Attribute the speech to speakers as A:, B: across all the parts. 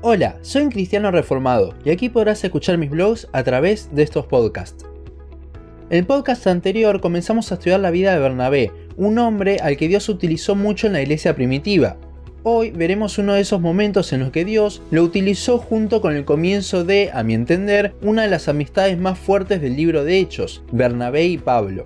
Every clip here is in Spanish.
A: Hola, soy un cristiano reformado y aquí podrás escuchar mis blogs a través de estos podcasts. En el podcast anterior comenzamos a estudiar la vida de Bernabé, un hombre al que Dios utilizó mucho en la iglesia primitiva. Hoy veremos uno de esos momentos en los que Dios lo utilizó junto con el comienzo de, a mi entender, una de las amistades más fuertes del libro de Hechos, Bernabé y Pablo.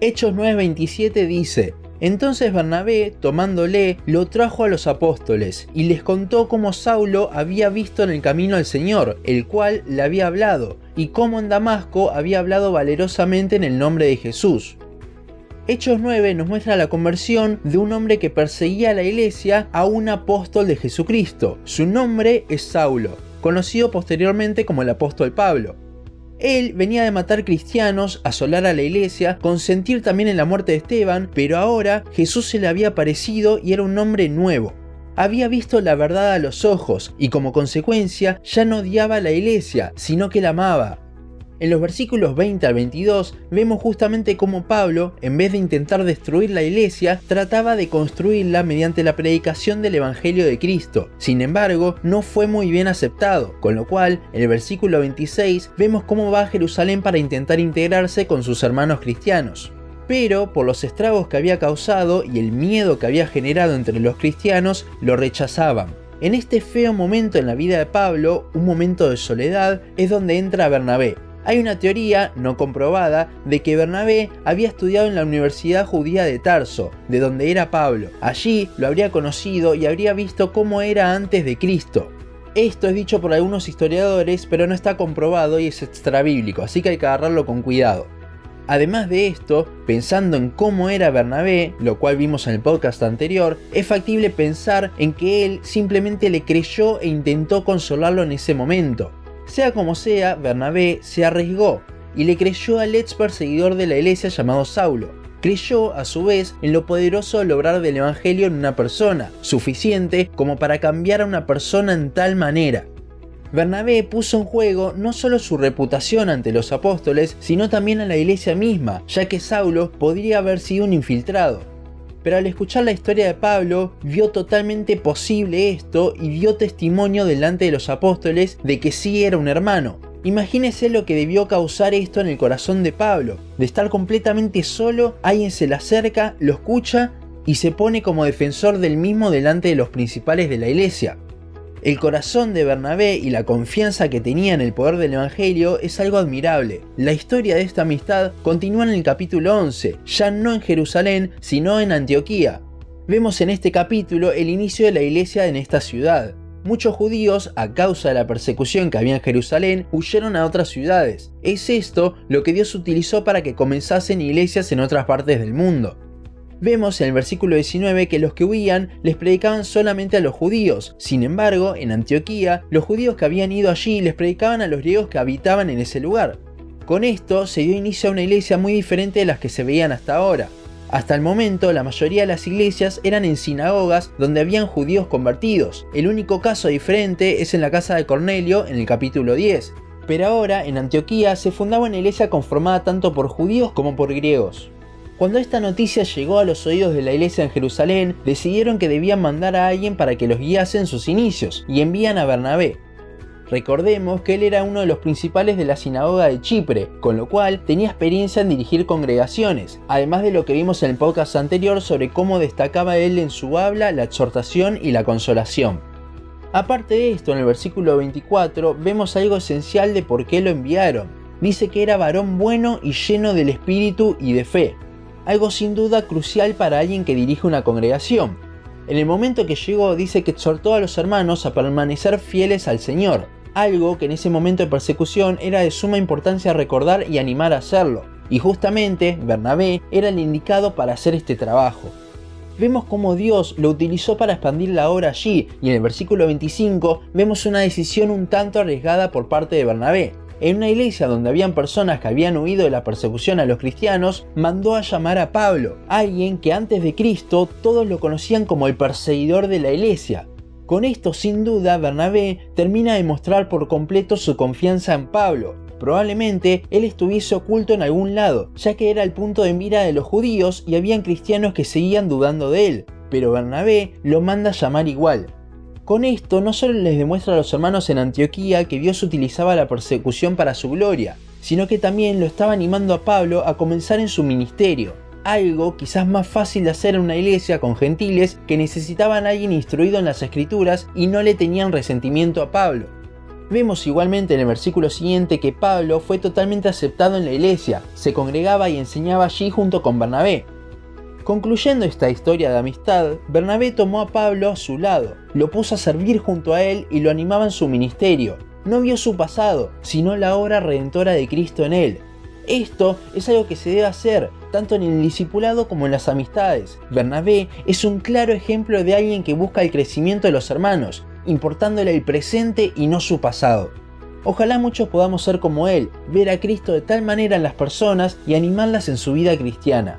A: Hechos 9:27 dice, entonces Bernabé, tomándole, lo trajo a los apóstoles y les contó cómo Saulo había visto en el camino al Señor, el cual le había hablado, y cómo en Damasco había hablado valerosamente en el nombre de Jesús. Hechos 9 nos muestra la conversión de un hombre que perseguía a la iglesia a un apóstol de Jesucristo. Su nombre es Saulo, conocido posteriormente como el apóstol Pablo. Él venía de matar cristianos, asolar a la iglesia, consentir también en la muerte de Esteban, pero ahora Jesús se le había aparecido y era un hombre nuevo. Había visto la verdad a los ojos y como consecuencia ya no odiaba a la iglesia, sino que la amaba. En los versículos 20 al 22 vemos justamente cómo Pablo, en vez de intentar destruir la iglesia, trataba de construirla mediante la predicación del Evangelio de Cristo. Sin embargo, no fue muy bien aceptado, con lo cual, en el versículo 26 vemos cómo va a Jerusalén para intentar integrarse con sus hermanos cristianos pero por los estragos que había causado y el miedo que había generado entre los cristianos, lo rechazaban. En este feo momento en la vida de Pablo, un momento de soledad, es donde entra Bernabé, hay una teoría no comprobada de que Bernabé había estudiado en la Universidad Judía de Tarso, de donde era Pablo. Allí lo habría conocido y habría visto cómo era antes de Cristo. Esto es dicho por algunos historiadores, pero no está comprobado y es extrabíblico, así que hay que agarrarlo con cuidado. Además de esto, pensando en cómo era Bernabé, lo cual vimos en el podcast anterior, es factible pensar en que él simplemente le creyó e intentó consolarlo en ese momento. Sea como sea, Bernabé se arriesgó y le creyó al ex perseguidor de la iglesia llamado Saulo. Creyó, a su vez, en lo poderoso de obrar del Evangelio en una persona, suficiente como para cambiar a una persona en tal manera. Bernabé puso en juego no solo su reputación ante los apóstoles, sino también a la iglesia misma, ya que Saulo podría haber sido un infiltrado pero al escuchar la historia de Pablo vio totalmente posible esto y dio testimonio delante de los apóstoles de que sí era un hermano. Imagínese lo que debió causar esto en el corazón de Pablo, de estar completamente solo, alguien se le acerca, lo escucha y se pone como defensor del mismo delante de los principales de la iglesia. El corazón de Bernabé y la confianza que tenía en el poder del Evangelio es algo admirable. La historia de esta amistad continúa en el capítulo 11, ya no en Jerusalén, sino en Antioquía. Vemos en este capítulo el inicio de la iglesia en esta ciudad. Muchos judíos, a causa de la persecución que había en Jerusalén, huyeron a otras ciudades. Es esto lo que Dios utilizó para que comenzasen iglesias en otras partes del mundo. Vemos en el versículo 19 que los que huían les predicaban solamente a los judíos. Sin embargo, en Antioquía, los judíos que habían ido allí les predicaban a los griegos que habitaban en ese lugar. Con esto se dio inicio a una iglesia muy diferente de las que se veían hasta ahora. Hasta el momento, la mayoría de las iglesias eran en sinagogas donde habían judíos convertidos. El único caso diferente es en la casa de Cornelio en el capítulo 10. Pero ahora, en Antioquía, se fundaba una iglesia conformada tanto por judíos como por griegos. Cuando esta noticia llegó a los oídos de la iglesia en Jerusalén, decidieron que debían mandar a alguien para que los guiase en sus inicios, y envían a Bernabé. Recordemos que él era uno de los principales de la sinagoga de Chipre, con lo cual tenía experiencia en dirigir congregaciones, además de lo que vimos en el podcast anterior sobre cómo destacaba él en su habla la exhortación y la consolación. Aparte de esto, en el versículo 24 vemos algo esencial de por qué lo enviaron. Dice que era varón bueno y lleno del espíritu y de fe algo sin duda crucial para alguien que dirige una congregación. En el momento que llegó dice que exhortó a los hermanos a permanecer fieles al Señor, algo que en ese momento de persecución era de suma importancia recordar y animar a hacerlo. Y justamente Bernabé era el indicado para hacer este trabajo. Vemos cómo Dios lo utilizó para expandir la obra allí, y en el versículo 25 vemos una decisión un tanto arriesgada por parte de Bernabé, en una iglesia donde habían personas que habían huido de la persecución a los cristianos, mandó a llamar a Pablo, alguien que antes de Cristo todos lo conocían como el perseguidor de la iglesia. Con esto, sin duda, Bernabé termina de mostrar por completo su confianza en Pablo. Probablemente él estuviese oculto en algún lado, ya que era el punto de mira de los judíos y habían cristianos que seguían dudando de él, pero Bernabé lo manda a llamar igual. Con esto no solo les demuestra a los hermanos en Antioquía que Dios utilizaba la persecución para su gloria, sino que también lo estaba animando a Pablo a comenzar en su ministerio, algo quizás más fácil de hacer en una iglesia con gentiles que necesitaban a alguien instruido en las escrituras y no le tenían resentimiento a Pablo. Vemos igualmente en el versículo siguiente que Pablo fue totalmente aceptado en la iglesia, se congregaba y enseñaba allí junto con Bernabé, Concluyendo esta historia de amistad, Bernabé tomó a Pablo a su lado, lo puso a servir junto a él y lo animaba en su ministerio. No vio su pasado, sino la obra redentora de Cristo en él. Esto es algo que se debe hacer tanto en el discipulado como en las amistades. Bernabé es un claro ejemplo de alguien que busca el crecimiento de los hermanos, importándole el presente y no su pasado. Ojalá muchos podamos ser como él, ver a Cristo de tal manera en las personas y animarlas en su vida cristiana.